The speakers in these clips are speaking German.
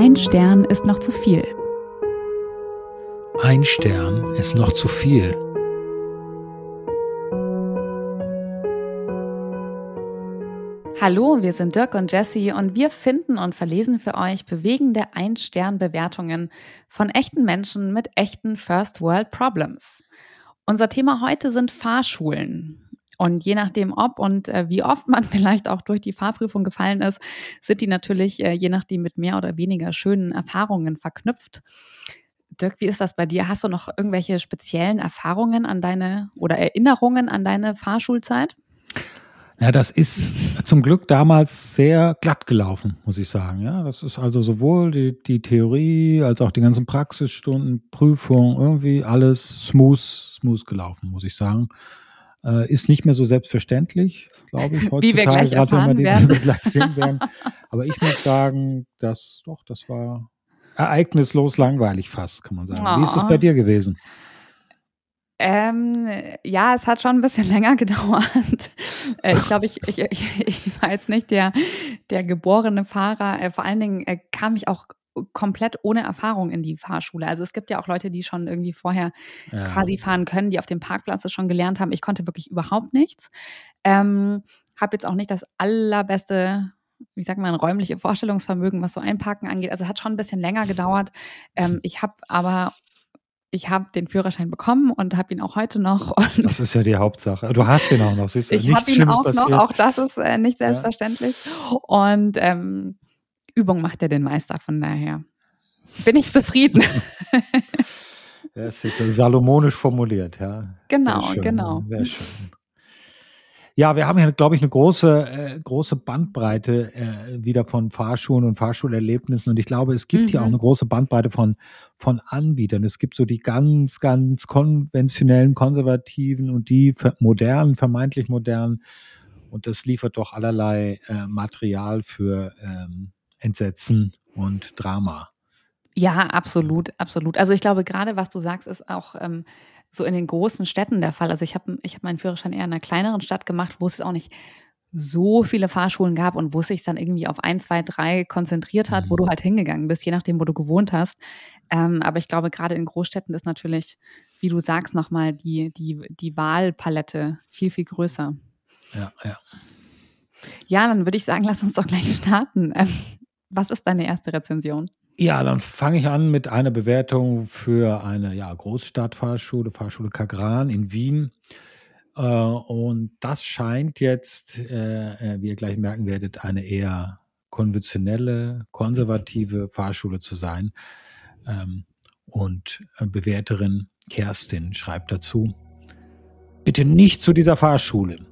Ein Stern ist noch zu viel. Ein Stern ist noch zu viel. Hallo, wir sind Dirk und Jesse und wir finden und verlesen für euch bewegende Ein-Stern-Bewertungen von echten Menschen mit echten First World Problems. Unser Thema heute sind Fahrschulen. Und je nachdem, ob und äh, wie oft man vielleicht auch durch die Fahrprüfung gefallen ist, sind die natürlich äh, je nachdem mit mehr oder weniger schönen Erfahrungen verknüpft. Dirk, wie ist das bei dir? Hast du noch irgendwelche speziellen Erfahrungen an deine oder Erinnerungen an deine Fahrschulzeit? Ja, das ist zum Glück damals sehr glatt gelaufen, muss ich sagen. Ja, das ist also sowohl die, die Theorie als auch die ganzen Praxisstunden, Prüfungen, irgendwie alles smooth, smooth gelaufen, muss ich sagen. Äh, ist nicht mehr so selbstverständlich, glaube ich, heutzutage, Wie wir gleich gerade wenn wir werden. wir gleich sehen werden. Aber ich muss sagen, dass doch, das war ereignislos langweilig fast, kann man sagen. Oh. Wie ist es bei dir gewesen? Ähm, ja, es hat schon ein bisschen länger gedauert. Äh, ich glaube, ich, ich, ich, ich, war jetzt nicht der, der geborene Fahrer. Äh, vor allen Dingen äh, kam ich auch komplett ohne Erfahrung in die Fahrschule. Also es gibt ja auch Leute, die schon irgendwie vorher ja. quasi fahren können, die auf dem Parkplatz es schon gelernt haben. Ich konnte wirklich überhaupt nichts. Ähm, habe jetzt auch nicht das allerbeste wie sagt man, räumliche Vorstellungsvermögen, was so Einparken angeht. Also hat schon ein bisschen länger gedauert. Ähm, ich habe aber ich habe den Führerschein bekommen und habe ihn auch heute noch. das ist ja die Hauptsache. Du hast ihn auch noch. Siehst du, ich habe ihn auch passiert. noch. Auch das ist äh, nicht selbstverständlich. Ja. Und ähm, Übung macht ja den Meister. Von daher bin ich zufrieden. das ist jetzt salomonisch formuliert, ja. Genau, Sehr genau. Sehr schön. Ja, wir haben hier, glaube ich, eine große, äh, große Bandbreite äh, wieder von Fahrschulen und Fahrschulerlebnissen. Und ich glaube, es gibt mhm. hier auch mhm. eine große Bandbreite von, von Anbietern. Es gibt so die ganz, ganz konventionellen, konservativen und die modernen, vermeintlich modernen. Und das liefert doch allerlei äh, Material für ähm, Entsetzen und Drama. Ja, absolut, absolut. Also ich glaube, gerade was du sagst, ist auch ähm, so in den großen Städten der Fall. Also ich habe ich hab meinen Führerschein eher in einer kleineren Stadt gemacht, wo es auch nicht so viele Fahrschulen gab und wo es sich dann irgendwie auf ein, zwei, drei konzentriert hat, wo du mhm. halt hingegangen bist, je nachdem, wo du gewohnt hast. Ähm, aber ich glaube, gerade in Großstädten ist natürlich, wie du sagst, nochmal die, die, die Wahlpalette viel, viel größer. Ja, ja. Ja, dann würde ich sagen, lass uns doch gleich starten. Ähm, was ist deine erste Rezension? Ja, dann fange ich an mit einer Bewertung für eine ja, Großstadtfahrschule, Fahrschule Kagran in Wien. Äh, und das scheint jetzt, äh, äh, wie ihr gleich merken werdet, eine eher konventionelle, konservative Fahrschule zu sein. Ähm, und Bewerterin Kerstin schreibt dazu, bitte nicht zu dieser Fahrschule.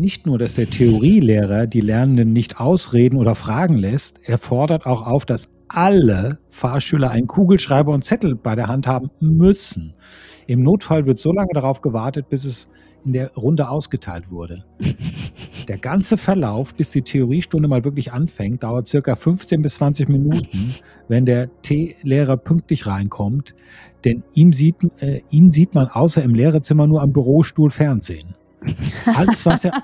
Nicht nur, dass der Theorielehrer die Lernenden nicht ausreden oder fragen lässt, er fordert auch auf, dass alle Fahrschüler einen Kugelschreiber und Zettel bei der Hand haben müssen. Im Notfall wird so lange darauf gewartet, bis es in der Runde ausgeteilt wurde. Der ganze Verlauf, bis die Theoriestunde mal wirklich anfängt, dauert circa 15 bis 20 Minuten, wenn der T-Lehrer pünktlich reinkommt, denn ihm sieht, äh, ihn sieht man außer im Lehrerzimmer nur am Bürostuhl Fernsehen. Alles, was er,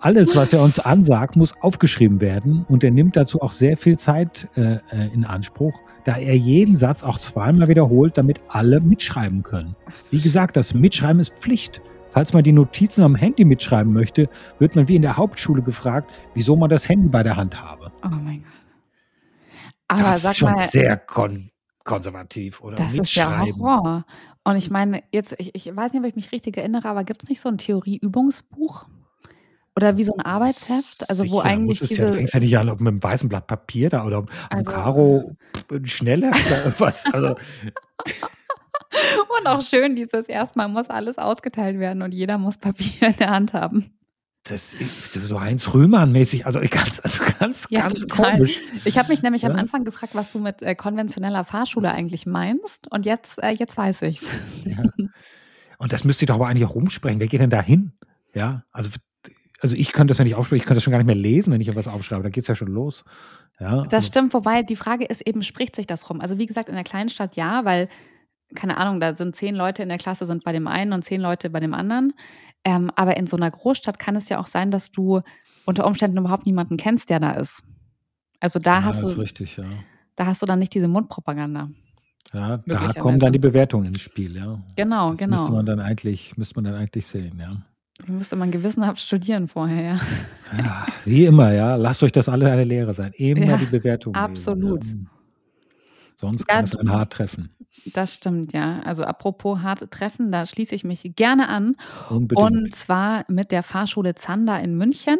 alles, was er uns ansagt, muss aufgeschrieben werden und er nimmt dazu auch sehr viel Zeit äh, äh, in Anspruch, da er jeden Satz auch zweimal wiederholt, damit alle mitschreiben können. Wie gesagt, das Mitschreiben ist Pflicht. Falls man die Notizen am Handy mitschreiben möchte, wird man wie in der Hauptschule gefragt, wieso man das Handy bei der Hand habe. Oh mein Gott. Aber das ist schon mal, sehr kon konservativ, oder? Das ist ja Horror. Und ich meine, jetzt, ich, ich weiß nicht, ob ich mich richtig erinnere, aber gibt es nicht so ein Theorieübungsbuch? Oder wie so ein Arbeitsheft, also Sicher, wo eigentlich diese... Ja, du fängst ja nicht an ob mit einem weißen Blatt Papier da oder also, am Karo schneller oder irgendwas. Also. und auch schön dieses, erstmal muss alles ausgeteilt werden und jeder muss Papier in der Hand haben. Das ist so Heinz Rühmann-mäßig, also ganz, also ganz, ja, ganz total. komisch. Ich habe mich nämlich ja? am Anfang gefragt, was du mit äh, konventioneller Fahrschule eigentlich meinst. Und jetzt, äh, jetzt weiß ich's. Ja. Und das müsste ich doch aber eigentlich auch rumsprechen. Wer geht denn da hin? Ja, also also ich könnte das ja nicht aufschreiben, ich könnte das schon gar nicht mehr lesen, wenn ich etwas aufschreibe. Da geht es ja schon los. Ja, das also. stimmt, wobei die Frage ist eben, spricht sich das rum? Also wie gesagt, in der kleinen Stadt ja, weil, keine Ahnung, da sind zehn Leute in der Klasse, sind bei dem einen und zehn Leute bei dem anderen. Ähm, aber in so einer Großstadt kann es ja auch sein, dass du unter Umständen überhaupt niemanden kennst, der da ist. Also da Ja, hast ist du richtig, ja. da hast du dann nicht diese Mundpropaganda. Ja, da kommen dann die Bewertungen ins Spiel, ja. Genau, Das müsste genau. man dann eigentlich müsste man dann eigentlich sehen, ja. Die müsste man gewissenhaft studieren vorher, ja. Ja, wie immer, ja. Lasst euch das alle eine Lehre sein. Immer Ja, die Bewertung absolut. lesen. Ja. Sonst kann es einen hart treffen. Das stimmt, ja. Also apropos harte Treffen, da schließe ich mich gerne an. Unbedingt. Und zwar mit der Fahrschule Zander in München.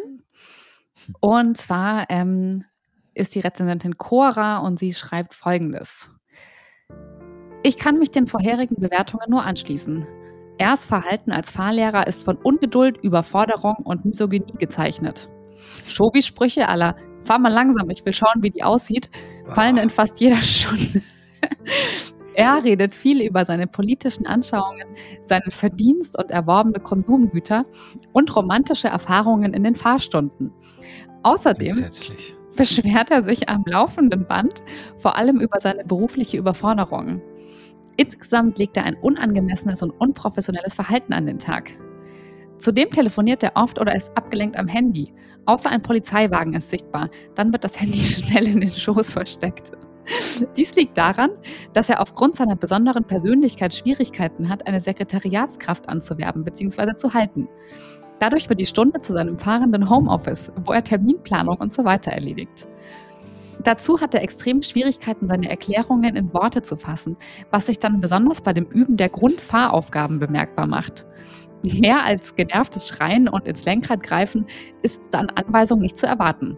Und zwar ähm, ist die Rezensentin Cora und sie schreibt folgendes. Ich kann mich den vorherigen Bewertungen nur anschließen. Ers Verhalten als Fahrlehrer ist von Ungeduld, Überforderung und Misogynie gezeichnet. Schobi-Sprüche aller Fahr mal langsam, ich will schauen, wie die aussieht, fallen in fast jeder Stunde. Er redet viel über seine politischen Anschauungen, seinen Verdienst und erworbene Konsumgüter und romantische Erfahrungen in den Fahrstunden. Außerdem beschwert er sich am laufenden Band vor allem über seine berufliche Überforderung. Insgesamt legt er ein unangemessenes und unprofessionelles Verhalten an den Tag. Zudem telefoniert er oft oder ist abgelenkt am Handy. Außer ein Polizeiwagen ist sichtbar. Dann wird das Handy schnell in den Schoß versteckt. Dies liegt daran, dass er aufgrund seiner besonderen Persönlichkeit Schwierigkeiten hat, eine Sekretariatskraft anzuwerben bzw. zu halten. Dadurch wird die Stunde zu seinem fahrenden Homeoffice, wo er Terminplanung und so weiter erledigt. Dazu hat er extrem Schwierigkeiten, seine Erklärungen in Worte zu fassen, was sich dann besonders bei dem Üben der Grundfahraufgaben bemerkbar macht. Mehr als genervtes Schreien und ins Lenkrad greifen ist an Anweisung nicht zu erwarten.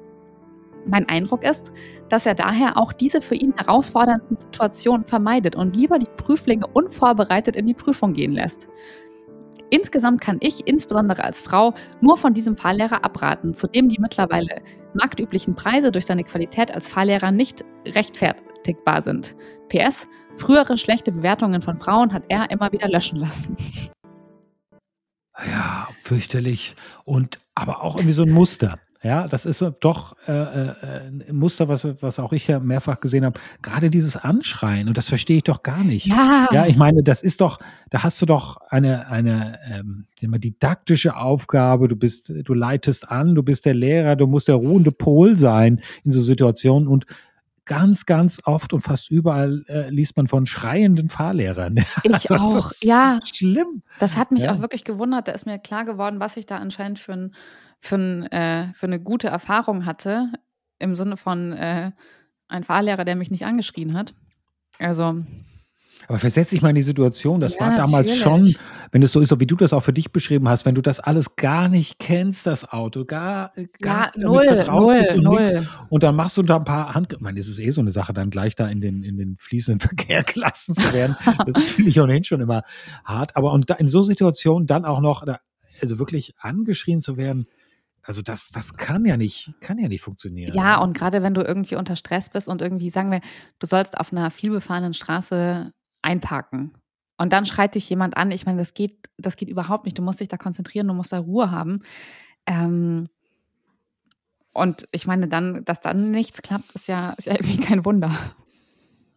Mein Eindruck ist, dass er daher auch diese für ihn herausfordernden Situationen vermeidet und lieber die Prüflinge unvorbereitet in die Prüfung gehen lässt. Insgesamt kann ich, insbesondere als Frau, nur von diesem Fahrlehrer abraten, zudem die mittlerweile marktüblichen Preise durch seine Qualität als Fahrlehrer nicht rechtfertigbar sind. PS, frühere schlechte Bewertungen von Frauen hat er immer wieder löschen lassen. Ja, fürchterlich. Und aber auch irgendwie so ein Muster. Ja, das ist doch äh, äh, ein Muster, was, was auch ich ja mehrfach gesehen habe. Gerade dieses Anschreien, und das verstehe ich doch gar nicht. Ja, Ja, ich meine, das ist doch, da hast du doch eine, eine ähm, didaktische Aufgabe, du bist, du leitest an, du bist der Lehrer, du musst der ruhende Pol sein in so Situationen und ganz, ganz oft und fast überall äh, liest man von schreienden Fahrlehrern. ich Also, das auch. ist Ja, Schlimm. das hat mich Ja. auch wirklich gewundert. Da ist mir klar geworden, was ich da anscheinend für, ein, für, ein, äh, für eine gute Erfahrung hatte. Im Sinne von äh, ein Fahrlehrer, der mich nicht angeschrien hat. Also, Aber versetz dich mal in die Situation, das Ja, war damals schon, wenn es so ist, so wie du das auch für dich beschrieben hast, wenn du das alles gar nicht kennst, das Auto, gar, gar ja, null, vertraut null, bist und nix, null. Und dann machst du da ein paar Hand, ich meine, es ist eh so eine Sache, dann gleich da in den, in den fließenden Verkehr gelassen zu werden. Das finde ich ohnehin schon immer hart. Aber und da in so Situationen dann auch noch, also wirklich angeschrien zu werden, also das, das kann ja nicht, kann ja nicht funktionieren. Ja, und gerade wenn du irgendwie unter Stress bist und irgendwie, sagen wir, du sollst auf einer vielbefahrenen Straße einparken. Und dann schreit dich jemand an. Ich meine, das geht, das geht überhaupt nicht. Du musst dich da konzentrieren, du musst da Ruhe haben. Ähm, und ich meine, dann, dass dann nichts klappt, ist ja, ist ja irgendwie kein Wunder.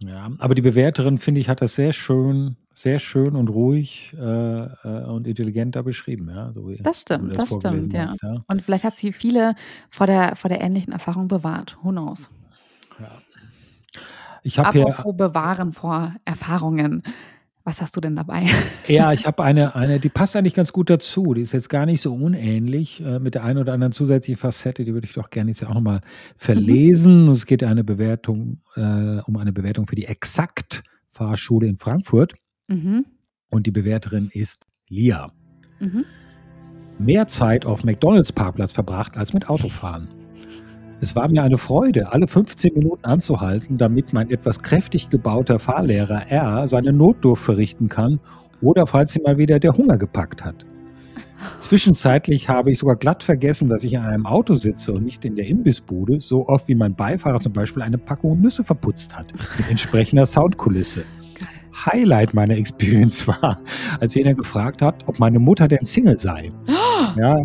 Ja, aber die Bewerterin, finde ich, hat das sehr schön, sehr schön und ruhig äh, äh, und intelligent da beschrieben, ja. So Das stimmt, das das stimmt, ja. hast, ja. Und vielleicht hat sie viele vor der, vor der ähnlichen Erfahrung bewahrt. Who knows? Ich habe hier, Apropos bewahren vor Erfahrungen. Was hast du denn dabei? ja, ich habe eine, eine, die passt eigentlich ganz gut dazu. Die ist jetzt gar nicht so unähnlich äh, mit der einen oder anderen zusätzlichen Facette. Die würde ich doch gerne jetzt auch nochmal verlesen. Es geht eine Bewertung, äh, um eine Bewertung für die Exakt Fahrschule in Frankfurt. Mhm. Und die Bewerterin ist Lia. Mhm. mehr Zeit auf McDonalds Parkplatz verbracht als mit Autofahren. Es war mir eine Freude, alle 15 Minuten anzuhalten, damit mein etwas kräftig gebauter Fahrlehrer R seine Notdurft verrichten kann oder falls ihn mal wieder der Hunger gepackt hat. Zwischenzeitlich habe ich sogar glatt vergessen, dass ich in einem Auto sitze und nicht in der Imbissbude, so oft wie mein Beifahrer zum Beispiel eine Packung Nüsse verputzt hat, mit entsprechender Soundkulisse. Highlight meiner Experience war, als jener gefragt hat, ob meine Mutter denn Single sei. Ja,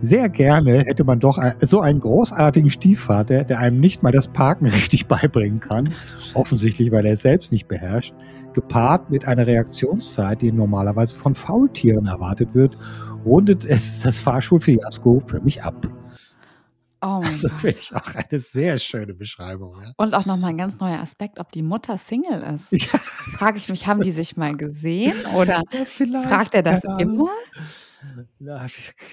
sehr gerne hätte man doch so einen großartigen Stiefvater, der einem nicht mal das Parken richtig beibringen kann, offensichtlich weil er es selbst nicht beherrscht, gepaart mit einer Reaktionszeit, die normalerweise von Faultieren erwartet wird, rundet es das Fahrschulfiasko für mich ab. Oh mein Also Gott. finde ich auch eine sehr schöne Beschreibung. Ja. Und auch nochmal ein ganz neuer Aspekt, ob die Mutter Single ist. Ja, Frage ich mich, haben die sich mal gesehen oder ja, fragt er das immer?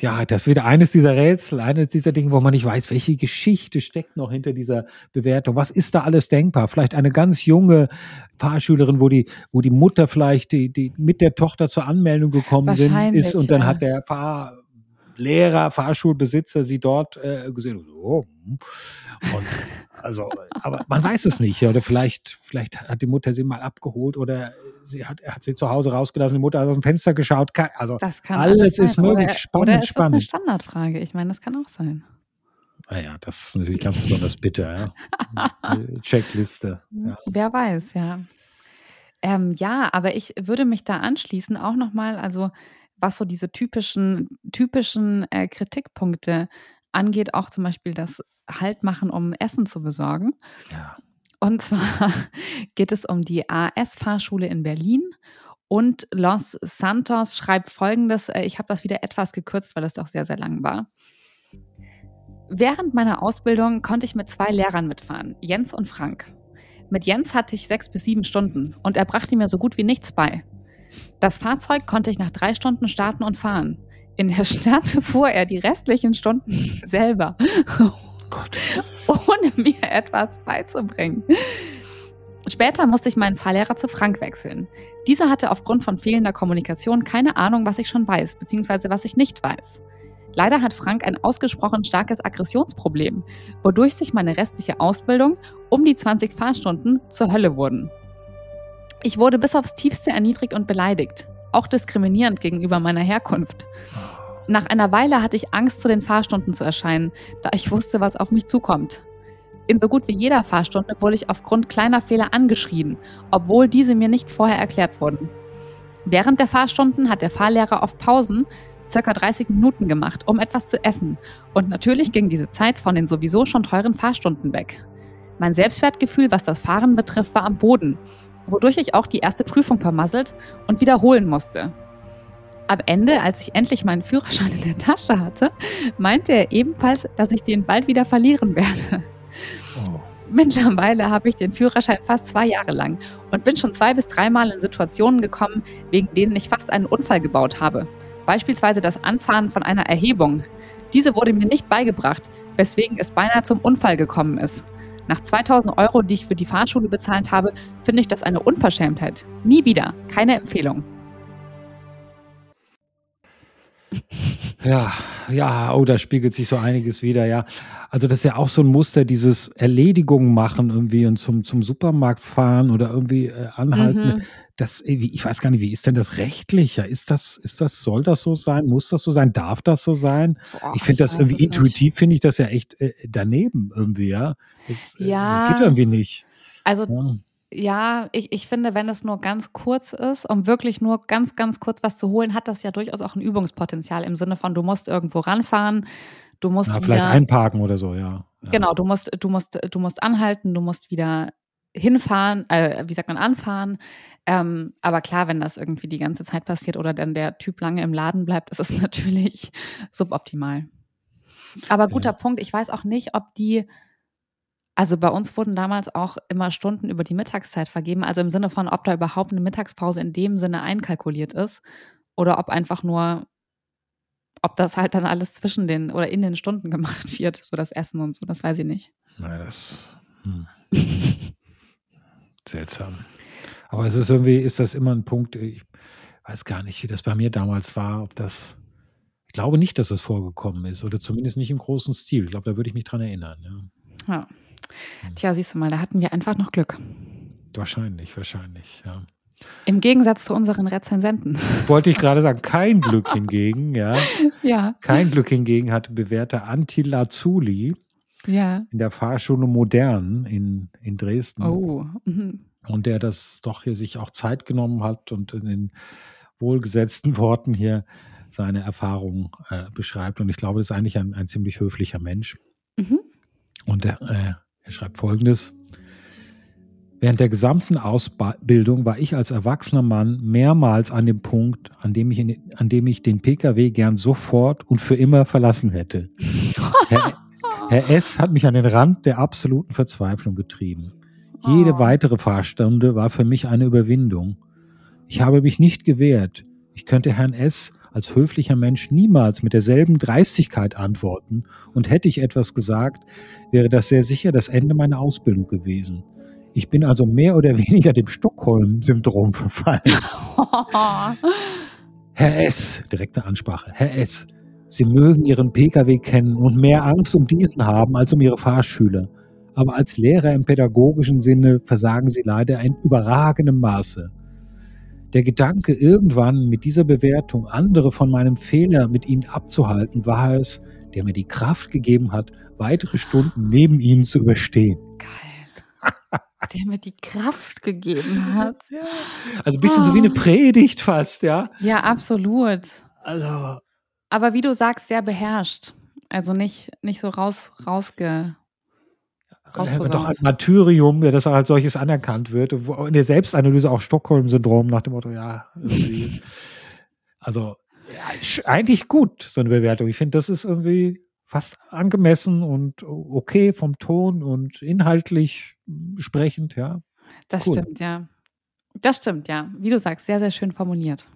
Ja, das ist wieder eines dieser Rätsel, eines dieser Dinge, wo man nicht weiß, welche Geschichte steckt noch hinter dieser Bewertung. Was ist da alles denkbar? Vielleicht eine ganz junge Fahrschülerin, wo die, wo die Mutter vielleicht die, die mit der Tochter zur Anmeldung gekommen sind, ist und dann ja. hat der Fahrlehrer, Fahrschulbesitzer sie dort äh, gesehen. und Oh, und also, aber man weiß es nicht. Oder vielleicht, vielleicht hat die Mutter sie mal abgeholt oder sie hat, er hat sie zu Hause rausgelassen, die Mutter hat aus dem Fenster geschaut. Also Das kann Alles sein. ist möglich. Oder, Spannend, oder ist das eine spannend. Standardfrage? Ich meine, das kann auch sein. Naja, das ist natürlich ganz besonders bitter, ja. Checkliste. Ja. Wer weiß, ja. Ähm, ja, aber ich würde mich da anschließen, auch nochmal, also was so diese typischen, typischen äh, Kritikpunkte angeht, auch zum Beispiel das Halt machen, um Essen zu besorgen. Ja. Und zwar geht es um die AS-Fahrschule in Berlin. Und Los Santos schreibt folgendes: äh, Ich habe das wieder etwas gekürzt, weil es doch sehr, sehr lang war. Während meiner Ausbildung konnte ich mit zwei Lehrern mitfahren, Jens und Frank. Mit Jens hatte ich sechs bis sieben Stunden und er brachte mir so gut wie nichts bei. Das Fahrzeug konnte ich nach drei Stunden starten und fahren. In der Stadt fuhr er die restlichen Stunden selber, Gott. Ohne mir etwas beizubringen. Später musste ich meinen Fahrlehrer zu Frank wechseln. Dieser hatte aufgrund von fehlender Kommunikation keine Ahnung, was ich schon weiß, beziehungsweise was ich nicht weiß. Leider hat Frank ein ausgesprochen starkes Aggressionsproblem, wodurch sich meine restliche Ausbildung um die 20 Fahrstunden zur Hölle wurden. Ich wurde bis aufs tiefste erniedrigt und beleidigt, auch diskriminierend gegenüber meiner Herkunft. Nach einer Weile hatte ich Angst, zu den Fahrstunden zu erscheinen, da ich wusste, was auf mich zukommt. In so gut wie jeder Fahrstunde wurde ich aufgrund kleiner Fehler angeschrien, obwohl diese mir nicht vorher erklärt wurden. Während der Fahrstunden hat der Fahrlehrer auf Pausen ca. 30 Minuten gemacht, um etwas zu essen. Und natürlich ging diese Zeit von den sowieso schon teuren Fahrstunden weg. Mein Selbstwertgefühl, was das Fahren betrifft, war am Boden, wodurch ich auch die erste Prüfung vermasselt und wiederholen musste. Am Ende, als ich endlich meinen Führerschein in der Tasche hatte, meinte er ebenfalls, dass ich den bald wieder verlieren werde. Mittlerweile habe ich den Führerschein fast zwei Jahre lang und bin schon zwei bis dreimal in Situationen gekommen, wegen denen ich fast einen Unfall gebaut habe. Beispielsweise das Anfahren von einer Erhebung. Diese wurde mir nicht beigebracht, weswegen es beinahe zum Unfall gekommen ist. Nach 2000 Euro, die ich für die Fahrschule bezahlt habe, finde ich das eine Unverschämtheit. Nie wieder. Keine Empfehlung. Ja, ja, oh, da spiegelt sich so einiges wieder, ja. Also das ist ja auch so ein Muster, dieses Erledigungen machen irgendwie und zum, zum Supermarkt fahren oder irgendwie äh, anhalten. Mhm. Das, irgendwie- ich weiß gar nicht, wie ist denn das rechtlich? Ja, ist das, ist das, soll das so sein? Muss das so sein? Darf das so sein? Boah, ich finde das irgendwie intuitiv, finde ich das ja echt äh, daneben irgendwie, ja. Das, äh, Ja. das geht irgendwie nicht. Also Ja. Ja, ich, ich finde, wenn es nur ganz kurz ist, um wirklich nur ganz, ganz kurz was zu holen, hat das ja durchaus auch ein Übungspotenzial im Sinne von, du musst irgendwo ranfahren, du musst Ja, wieder, vielleicht einparken oder so, ja. ja. genau, du musst, du musst, du musst anhalten, du musst wieder hinfahren, äh, wie sagt man, anfahren. Ähm, aber klar, wenn das irgendwie die ganze Zeit passiert oder dann der Typ lange im Laden bleibt, ist es natürlich suboptimal. Aber guter Ja. Punkt. Ich weiß auch nicht, ob die, also bei uns wurden damals auch immer Stunden über die Mittagszeit vergeben, also im Sinne von, ob da überhaupt eine Mittagspause in dem Sinne einkalkuliert ist oder ob einfach nur, ob das halt dann alles zwischen den oder in den Stunden gemacht wird, so das Essen und so, das weiß ich nicht. Nein, das. Hm. Seltsam. Aber es ist irgendwie, ist das immer ein Punkt, ich weiß gar nicht, wie das bei mir damals war, ob das. Ich glaube nicht, dass das vorgekommen ist oder zumindest nicht im großen Stil. Ich glaube, da würde ich mich dran erinnern. Ja. Ja. Tja, siehst du mal, da hatten wir einfach noch Glück. Wahrscheinlich, wahrscheinlich, ja. Im Gegensatz zu unseren Rezensenten. Wollte ich gerade sagen, kein Glück hingegen, ja. ja, Kein Glück hingegen hatte bewährter Antti Lazuli ja. in der Fahrschule Modern in, in Dresden. Oh. Mhm. und der das doch hier sich auch Zeit genommen hat und in den wohlgesetzten Worten hier seine Erfahrungen äh, beschreibt. Und ich glaube, das ist eigentlich ein, ein ziemlich höflicher Mensch. Mhm. Und er, äh, er schreibt Folgendes. Während der gesamten Ausbildung war ich als erwachsener Mann mehrmals an dem Punkt, an dem ich, in, an dem ich den Pkw gern sofort und für immer verlassen hätte. Her Herr S. hat mich an den Rand der absoluten Verzweiflung getrieben. Jede Oh. weitere Fahrstunde war für mich eine Überwindung. Ich habe mich nicht gewehrt. Ich könnte Herrn S. als höflicher Mensch niemals mit derselben Dreistigkeit antworten, und hätte ich etwas gesagt, wäre das sehr sicher das Ende meiner Ausbildung gewesen. Ich bin also mehr oder weniger dem Stockholm-Syndrom verfallen. Herr S., direkte Ansprache, Herr S., Sie mögen Ihren Pkw kennen und mehr Angst um diesen haben als um Ihre Fahrschüler. Aber als Lehrer im pädagogischen Sinne versagen Sie leider in überragendem Maße. Der Gedanke, irgendwann mit dieser Bewertung andere von meinem Fehler mit Ihnen abzuhalten, war es, der mir die Kraft gegeben hat, weitere Stunden neben Ihnen zu überstehen. Geil. Der mir die Kraft gegeben hat. Also ein bisschen so wie eine Predigt fast, ja. Ja, absolut. Also, Aber wie du sagst, sehr beherrscht. Also nicht, nicht so raus, rausge. Doch ein Martyrium, ja, das als solches anerkannt wird. In der Selbstanalyse auch Stockholm-Syndrom nach dem Motto, ja, irgendwie. Also, ja, eigentlich gut, so eine Bewertung. Ich finde, das ist irgendwie fast angemessen und okay vom Ton und inhaltlich sprechend, ja. Das Cool. stimmt, ja. Das stimmt, ja. Wie du sagst, sehr, sehr schön formuliert.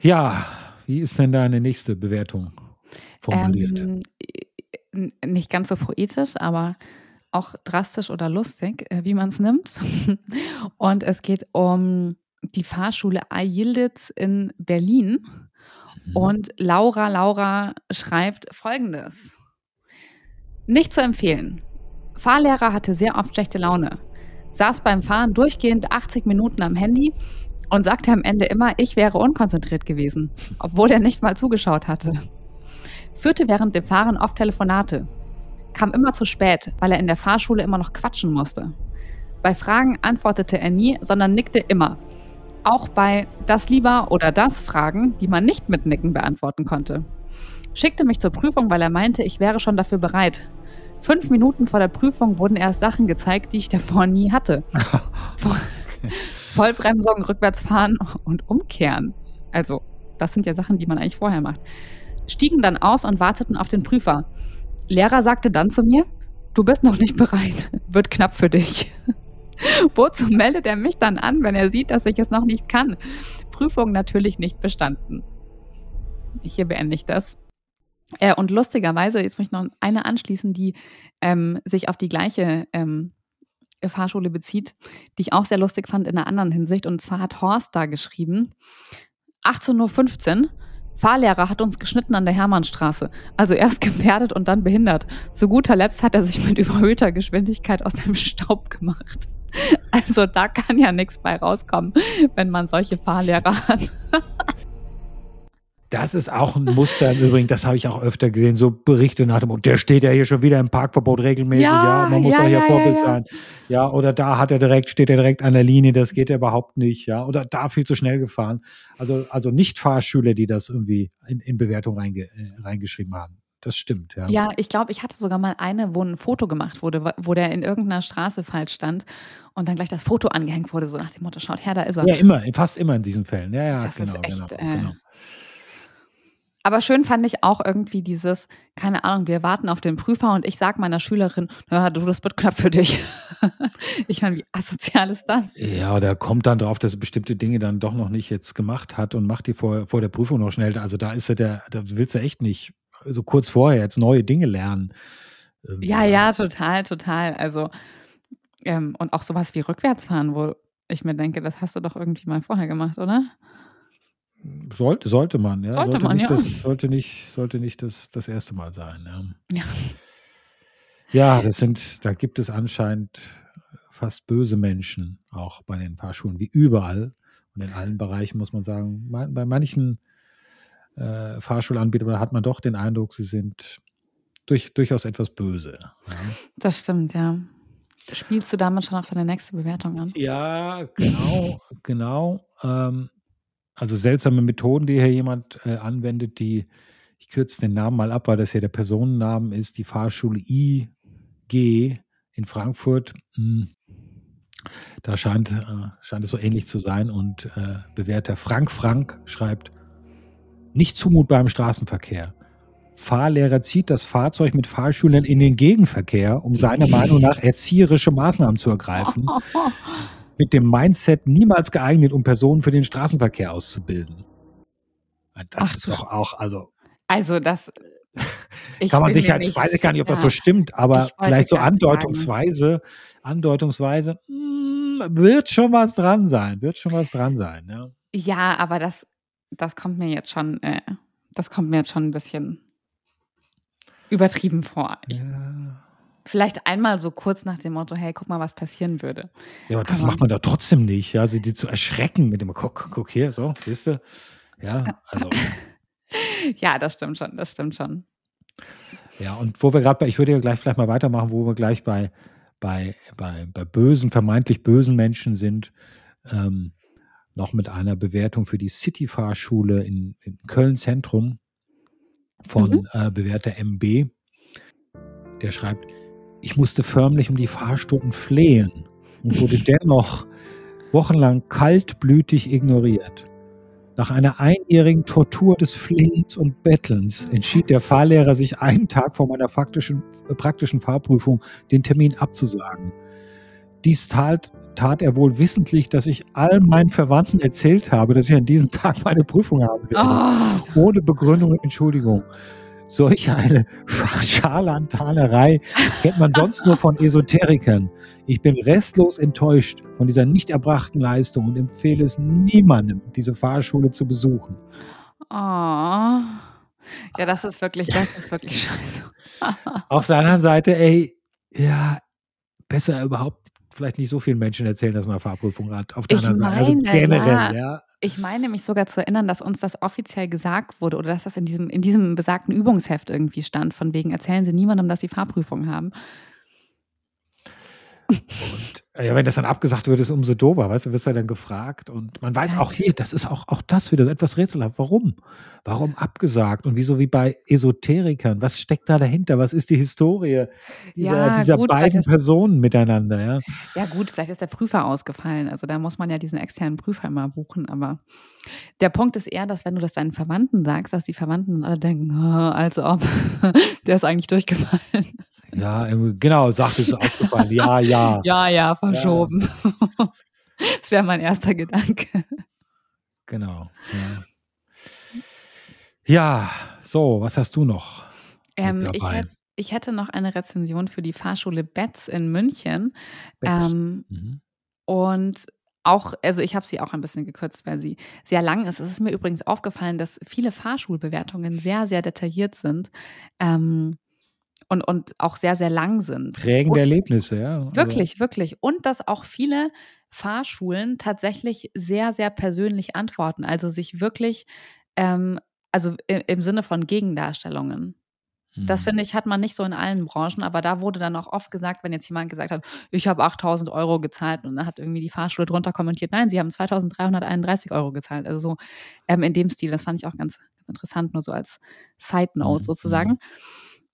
Ja, wie ist denn deine nächste Bewertung formuliert? Ähm, nicht ganz so poetisch, aber auch drastisch oder lustig, äh, wie man es nimmt. Und es geht um die Fahrschule Ayilditz in Berlin. Mhm. Und Laura Laura schreibt folgendes. Nicht zu empfehlen. Fahrlehrer hatte sehr oft schlechte Laune. Saß beim Fahren durchgehend 80 Minuten am Handy und sagte am Ende immer, ich wäre unkonzentriert gewesen, obwohl er nicht mal zugeschaut hatte. Führte während dem Fahren oft Telefonate. Kam immer zu spät, weil er in der Fahrschule immer noch quatschen musste. Bei Fragen antwortete er nie, sondern nickte immer. Auch bei das lieber oder das Fragen, die man nicht mit Nicken beantworten konnte. Schickte mich zur Prüfung, weil er meinte, ich wäre schon dafür bereit. Fünf Minuten vor der Prüfung wurden erst Sachen gezeigt, die ich davor nie hatte. Voll- Vollbremsung, rückwärts fahren und umkehren. Also, das sind ja Sachen, die man eigentlich vorher macht. Stiegen dann aus und warteten auf den Prüfer. Lehrer sagte dann zu mir, du bist noch nicht bereit, wird knapp für dich. Wozu meldet er mich dann an, wenn er sieht, dass ich es noch nicht kann? Prüfung natürlich nicht bestanden. Hier beende ich das. Äh, und lustigerweise, jetzt möchte ich noch eine anschließen, die ähm, sich auf die gleiche ähm, Fahrschule bezieht, die ich auch sehr lustig fand in einer anderen Hinsicht. Und zwar hat Horst da geschrieben, 18.15 Uhr, Fahrlehrer hat uns geschnitten an der Hermannstraße. Also erst gefährdet und dann behindert. Zu guter Letzt hat er sich mit überhöhter Geschwindigkeit aus dem Staub gemacht. Also da kann ja nichts bei rauskommen, wenn man solche Fahrlehrer hat. Das ist auch ein Muster im Übrigen, das habe ich auch öfter gesehen, so Berichte nach dem Motto, der steht ja hier schon wieder im Parkverbot regelmäßig, ja, Ja, man muss ja, doch hier ja, Vorbild ja, sein. Ja, oder da hat er direkt, steht er direkt an der Linie, das geht ja überhaupt nicht, ja, oder da viel zu schnell gefahren. Also, also nicht Fahrschüler, die das irgendwie in, in Bewertung reinge, äh, reingeschrieben haben. Das stimmt, ja. Ja, ich glaube, ich hatte sogar mal eine, wo ein Foto gemacht wurde, wo- der in irgendeiner Straße falsch stand und dann gleich das Foto angehängt wurde, so nach dem Motto, schaut her, da ist er. Ja, immer, fast immer in diesen Fällen. Ja, ja, Das ist genau, echt, genau, äh, genau. Aber schön fand ich auch irgendwie dieses, keine Ahnung, wir warten auf den Prüfer und ich sag meiner Schülerin, na, du, das wird knapp für dich. ich meine, wie asozial ist das? Ja, der kommt dann drauf, dass er bestimmte Dinge dann doch noch nicht jetzt gemacht hat und macht die vor, vor der Prüfung noch schnell. Also da ist er der, da willst du echt nicht so kurz vorher jetzt neue Dinge lernen. Irgendwie, Ja, ja, total, total. Also, ähm, und auch sowas wie Rückwärtsfahren, wo ich mir denke, das hast du doch irgendwie mal vorher gemacht, oder? Sollte, sollte man, ja. Sollte man, nicht ja. Das, sollte nicht, sollte nicht das, das erste Mal sein. Ja. Ja. ja, das sind, da gibt es anscheinend fast böse Menschen auch bei den Fahrschulen, wie überall. Und in allen Bereichen muss man sagen, bei manchen äh, Fahrschulanbietern hat man doch den Eindruck, sie sind durch, durchaus etwas böse. Ja. Das stimmt, ja. Spielst du damit schon auf deine nächste Bewertung an? Ja, genau, genau. Ähm, also seltsame Methoden, die hier jemand äh, anwendet, die, ich kürze den Namen mal ab, weil das hier der Personennamen ist, die Fahrschule IG in Frankfurt. Hm. Da scheint, äh, scheint es so ähnlich zu sein und äh, Bewerter Frank Frank schreibt, nicht zumutbar im Straßenverkehr. Fahrlehrer zieht das Fahrzeug mit Fahrschülern in den Gegenverkehr, um seiner Meinung nach erzieherische Maßnahmen zu ergreifen. Mit dem Mindset niemals geeignet, um Personen für den Straßenverkehr auszubilden. Das Ach, ist doch auch, also. Also, das. kann man sich halt, ich weiß gar nicht, ob das so stimmt, aber vielleicht so andeutungsweise, andeutungsweise, mh, hm, wird schon was dran sein, wird schon was dran sein. Ja, ja aber das, das kommt mir jetzt schon, äh, das kommt mir jetzt schon ein bisschen übertrieben vor. Ich, ja. Vielleicht einmal so kurz nach dem Motto, hey, guck mal, was passieren würde. Ja, aber das aber, macht man da trotzdem nicht, ja, sie die zu erschrecken mit dem, guck, guck hier, so, siehst du? Ja, also. ja, das stimmt schon, das stimmt schon. Ja, und wo wir gerade bei, ich würde ja gleich vielleicht mal weitermachen, wo wir gleich bei, bei, bei, bei bösen, vermeintlich bösen Menschen sind, ähm, noch mit einer Bewertung für die City-Fahrschule in, in Köln Zentrum von mhm. äh, Bewerter MB. Der schreibt, ich musste förmlich um die Fahrstunden flehen und wurde dennoch wochenlang kaltblütig ignoriert. Nach einer einjährigen Tortur des Flehens und Bettelns entschied der Fahrlehrer sich einen Tag vor meiner faktischen, äh, praktischen Fahrprüfung den Termin abzusagen. Dies tat, tat er wohl wissentlich, dass ich all meinen Verwandten erzählt habe, dass ich an diesem Tag meine Prüfung habe. Oh. Ohne Begründung und Entschuldigung. Solch eine Scharlatanerei kennt man sonst nur von Esoterikern. Ich bin restlos enttäuscht von dieser nicht erbrachten Leistung und empfehle es niemandem, diese Fahrschule zu besuchen. Oh. Ja, das ist wirklich, das ist wirklich scheiße. Auf der anderen Seite, ey, ja, besser überhaupt vielleicht nicht so vielen Menschen erzählen, dass man Fahrprüfung hat. Auf der ich anderen meine, Seite. Also generell, ja. ja. Ich meine mich sogar zu erinnern, dass uns das offiziell gesagt wurde oder dass das in diesem, in diesem besagten Übungsheft irgendwie stand, von wegen erzählen Sie niemandem, dass Sie Fahrprüfung haben. Und ja, wenn das dann abgesagt wird, ist umso dober, weißt du, wirst du dann gefragt und man weiß auch hier, das ist auch, auch das wieder etwas rätselhaft. Warum? Warum abgesagt? Und wieso wie bei Esoterikern? Was steckt da dahinter? Was ist die Historie dieser, ja, dieser gut, beiden Personen miteinander? Ja? ja, gut, vielleicht ist der Prüfer ausgefallen. Also da muss man ja diesen externen Prüfer immer buchen. Aber der Punkt ist eher, dass wenn du das deinen Verwandten sagst, dass die Verwandten alle denken, oh, als ob der ist eigentlich durchgefallen. Ja, genau, sagt es ausgefallen. Ja, ja. Ja, ja, verschoben. Ja. das wäre mein erster Gedanke. Genau. Ja. ja. so, was hast du noch? Ähm, ich, hätt, ich, hätte noch eine Rezension für die Fahrschule Betz in München. Ähm, mhm. Und auch, also ich habe sie auch ein bisschen gekürzt, weil sie sehr lang ist. Es ist mir übrigens aufgefallen, dass viele Fahrschulbewertungen sehr, sehr detailliert sind. Ähm, und, und auch sehr, sehr lang sind. Prägende Erlebnisse, ja. Also wirklich, wirklich. Und dass auch viele Fahrschulen tatsächlich sehr, sehr persönlich antworten. Also sich wirklich, ähm, also im, im Sinne von Gegendarstellungen. Das mhm. finde ich, hat man nicht so in allen Branchen, aber da wurde dann auch oft gesagt, wenn jetzt jemand gesagt hat, ich habe 8000 Euro gezahlt und dann hat irgendwie die Fahrschule drunter kommentiert, nein, sie haben 2331 Euro gezahlt. Also so ähm, in dem Stil, das fand ich auch ganz, ganz interessant, nur so als Side Note mhm. sozusagen. Mhm.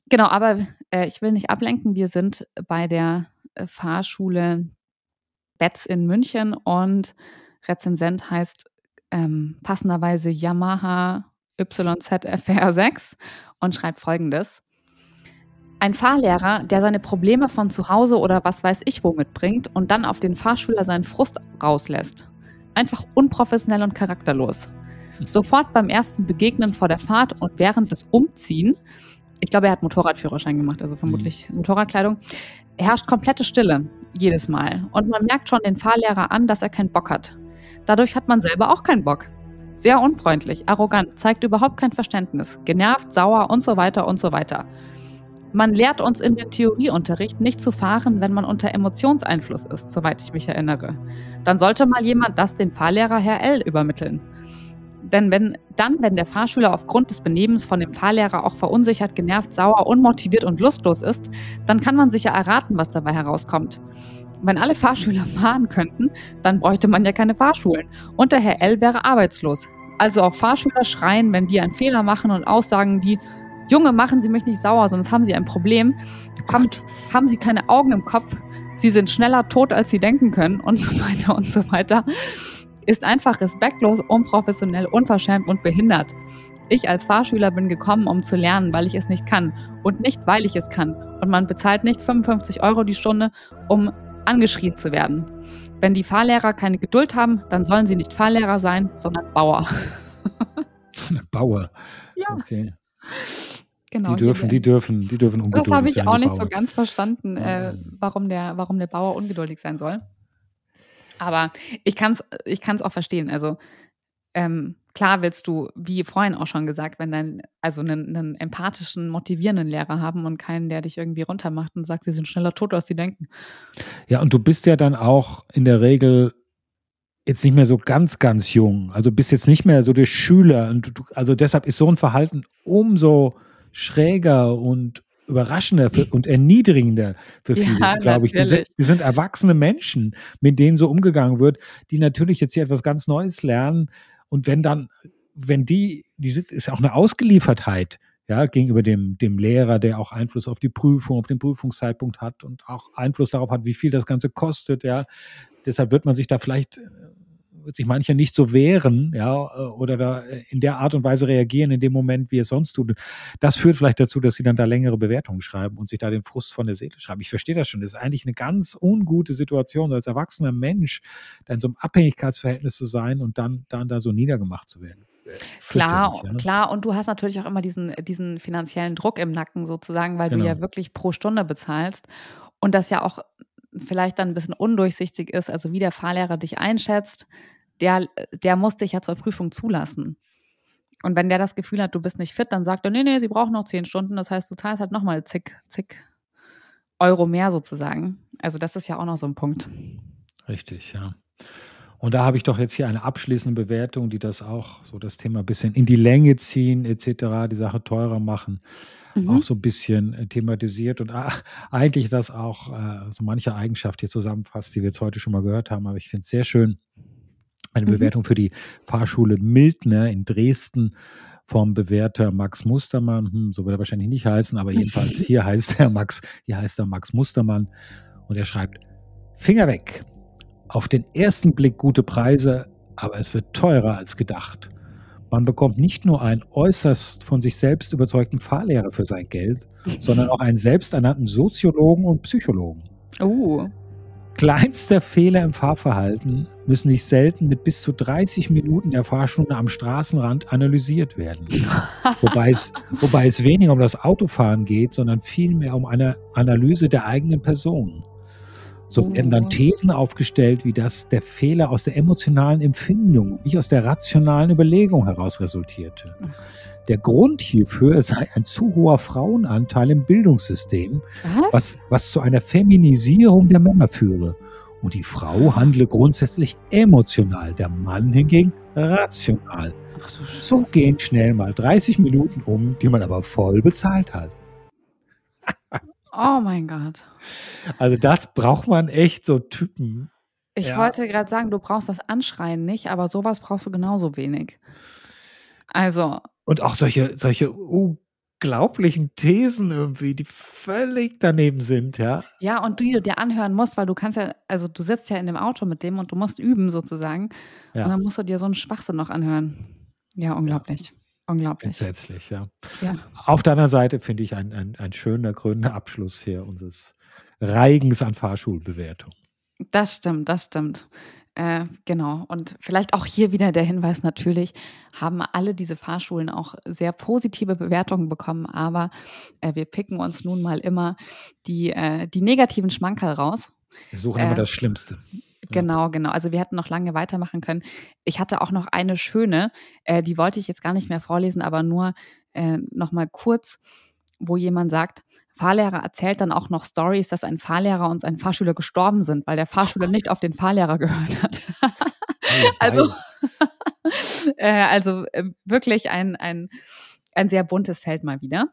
Genau, aber äh, ich will nicht ablenken. Wir sind bei der äh, Fahrschule Betz in München und Rezensent heißt ähm, passenderweise Yamaha YZFR6 und schreibt folgendes. Ein Fahrlehrer, der seine Probleme von zu Hause oder was weiß ich wo mitbringt und dann auf den Fahrschüler seinen Frust rauslässt. Einfach unprofessionell und charakterlos. Sofort beim ersten Begegnen vor der Fahrt und während des Umziehen ich glaube, er hat Motorradführerschein gemacht, also vermutlich mhm. Motorradkleidung, herrscht komplette Stille jedes Mal. Und man merkt schon den Fahrlehrer an, dass er keinen Bock hat. Dadurch hat man selber auch keinen Bock. Sehr unfreundlich, arrogant, zeigt überhaupt kein Verständnis, genervt, sauer und so weiter und so weiter. Man lehrt uns in den Theorieunterricht nicht zu fahren, wenn man unter Emotionseinfluss ist, soweit ich mich erinnere. Dann sollte mal jemand das den Fahrlehrer Herr L übermitteln. Denn wenn dann, wenn der Fahrschüler aufgrund des Benehmens von dem Fahrlehrer auch verunsichert, genervt, sauer, unmotiviert und lustlos ist, dann kann man sich ja erraten, was dabei herauskommt. Wenn alle Fahrschüler fahren könnten, dann bräuchte man ja keine Fahrschulen. Und der Herr L wäre arbeitslos. Also auch Fahrschüler schreien, wenn die einen Fehler machen und Aussagen wie Junge, machen Sie mich nicht sauer, sonst haben Sie ein Problem. Haben, haben Sie keine Augen im Kopf? Sie sind schneller tot, als Sie denken können und so weiter und so weiter ist einfach respektlos, unprofessionell, unverschämt und behindert. Ich als Fahrschüler bin gekommen, um zu lernen, weil ich es nicht kann und nicht, weil ich es kann. Und man bezahlt nicht 55 Euro die Stunde, um angeschrien zu werden. Wenn die Fahrlehrer keine Geduld haben, dann sollen sie nicht Fahrlehrer sein, sondern Bauer. Bauer. Ja. Okay. Genau, die dürfen, die dürfen, die dürfen ungeduldig sein. Das habe ich auch nicht Bauern. so ganz verstanden, äh, warum, der, warum der Bauer ungeduldig sein soll. Aber ich kann es ich kann's auch verstehen. Also ähm, klar willst du, wie vorhin auch schon gesagt, wenn dein, also einen, einen, empathischen, motivierenden Lehrer haben und keinen, der dich irgendwie runtermacht und sagt, sie sind schneller tot, als sie denken. Ja, und du bist ja dann auch in der Regel jetzt nicht mehr so ganz, ganz jung. Also bist jetzt nicht mehr so der Schüler. Und du, also deshalb ist so ein Verhalten umso schräger und überraschender für, und erniedrigender für viele, ja, glaube ich. Die sind, die sind, erwachsene Menschen, mit denen so umgegangen wird, die natürlich jetzt hier etwas ganz Neues lernen. Und wenn dann, wenn die, die sind, ist ja auch eine Ausgeliefertheit, ja, gegenüber dem, dem Lehrer, der auch Einfluss auf die Prüfung, auf den Prüfungszeitpunkt hat und auch Einfluss darauf hat, wie viel das Ganze kostet, ja. Deshalb wird man sich da vielleicht wird sich mancher nicht so wehren, ja, oder da in der Art und Weise reagieren in dem Moment, wie es sonst tut. Das führt vielleicht dazu, dass sie dann da längere Bewertungen schreiben und sich da den Frust von der Seele schreiben. Ich verstehe das schon. Das ist eigentlich eine ganz ungute Situation, als erwachsener Mensch da in so einem Abhängigkeitsverhältnis zu sein und dann, dann da so niedergemacht zu werden. Klar, ja, ne? klar. Und du hast natürlich auch immer diesen, diesen finanziellen Druck im Nacken sozusagen, weil genau. du ja wirklich pro Stunde bezahlst. Und das ja auch vielleicht dann ein bisschen undurchsichtig ist, also wie der Fahrlehrer dich einschätzt, der, der muss dich ja zur Prüfung zulassen. Und wenn der das Gefühl hat, du bist nicht fit, dann sagt er, nee, nee, sie brauchen noch zehn Stunden. Das heißt, du zahlst halt nochmal zig, zig Euro mehr sozusagen. Also das ist ja auch noch so ein Punkt. Richtig, ja. Und da habe ich doch jetzt hier eine abschließende Bewertung, die das auch so das Thema ein bisschen in die Länge ziehen, etc., die Sache teurer machen, mhm. auch so ein bisschen äh, thematisiert und ach, eigentlich das auch äh, so manche Eigenschaft hier zusammenfasst, die wir jetzt heute schon mal gehört haben. Aber ich finde es sehr schön, eine mhm. Bewertung für die Fahrschule Mildner in Dresden vom Bewerter Max Mustermann. Hm, so wird er wahrscheinlich nicht heißen, aber jedenfalls hier heißt er Max, hier heißt er Max Mustermann und er schreibt: Finger weg. Auf den ersten Blick gute Preise, aber es wird teurer als gedacht. Man bekommt nicht nur einen äußerst von sich selbst überzeugten Fahrlehrer für sein Geld, sondern auch einen selbsternannten Soziologen und Psychologen. Oh kleinster Fehler im Fahrverhalten müssen nicht selten mit bis zu 30 Minuten der Fahrstunde am Straßenrand analysiert werden. wobei, es, wobei es weniger um das Autofahren geht, sondern vielmehr um eine Analyse der eigenen Person. So werden dann oh. Thesen aufgestellt, wie das der Fehler aus der emotionalen Empfindung, nicht aus der rationalen Überlegung heraus resultierte. Der Grund hierfür sei ein zu hoher Frauenanteil im Bildungssystem, was? was, was zu einer Feminisierung der Männer führe. Und die Frau handle grundsätzlich emotional, der Mann hingegen rational. so gehen schnell mal 30 Minuten um, die man aber voll bezahlt hat. Oh mein Gott. Also das braucht man echt so Typen. Ich ja. wollte gerade sagen, du brauchst das Anschreien nicht, aber sowas brauchst du genauso wenig. Also. Und auch solche, solche unglaublichen Thesen irgendwie, die völlig daneben sind, ja. Ja, und die du dir anhören musst, weil du kannst ja, also du sitzt ja in dem Auto mit dem und du musst üben sozusagen. Ja. Und dann musst du dir so einen Schwachsinn noch anhören. Ja, unglaublich. Ja. Unglaublich. Entsetzlich, ja. ja. Auf der anderen Seite finde ich ein, ein, ein schöner grüner Abschluss hier unseres Reigens an Fahrschulbewertung. Das stimmt, das stimmt. Äh, genau. Und vielleicht auch hier wieder der Hinweis, natürlich haben alle diese Fahrschulen auch sehr positive Bewertungen bekommen, aber äh, wir picken uns nun mal immer die, äh, die negativen Schmankerl raus. Wir suchen immer äh, das Schlimmste. Genau, genau. Also wir hätten noch lange weitermachen können. Ich hatte auch noch eine schöne, äh, die wollte ich jetzt gar nicht mehr vorlesen, aber nur äh, noch mal kurz, wo jemand sagt, Fahrlehrer erzählt dann auch noch Stories, dass ein Fahrlehrer und ein Fahrschüler gestorben sind, weil der Fahrschüler nicht auf den Fahrlehrer gehört hat. also, äh, also äh, wirklich ein, ein, ein sehr buntes Feld mal wieder.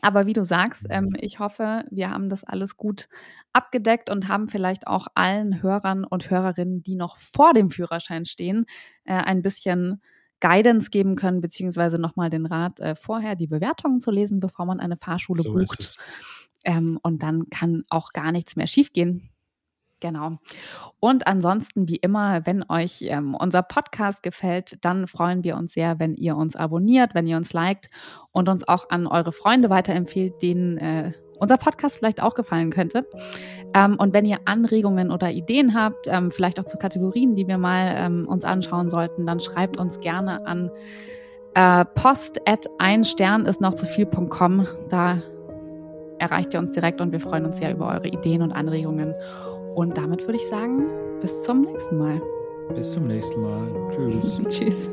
Aber wie du sagst, ähm, mhm. ich hoffe, wir haben das alles gut abgedeckt und haben vielleicht auch allen Hörern und Hörerinnen, die noch vor dem Führerschein stehen, äh, ein bisschen Guidance geben können, beziehungsweise nochmal den Rat, äh, vorher die Bewertungen zu lesen, bevor man eine Fahrschule so bucht. Ähm, und dann kann auch gar nichts mehr schiefgehen. Genau. Und ansonsten, wie immer, wenn euch ähm, unser Podcast gefällt, dann freuen wir uns sehr, wenn ihr uns abonniert, wenn ihr uns liked und uns auch an eure Freunde weiterempfehlt, denen äh, unser Podcast vielleicht auch gefallen könnte. Ähm, und wenn ihr Anregungen oder Ideen habt, ähm, vielleicht auch zu Kategorien, die wir mal ähm, uns anschauen sollten, dann schreibt uns gerne an äh, post at ein ist noch zu viel.com. Da erreicht ihr uns direkt und wir freuen uns sehr über eure Ideen und Anregungen. Und damit würde ich sagen, bis zum nächsten Mal. Bis zum nächsten Mal. Tschüss. Tschüss.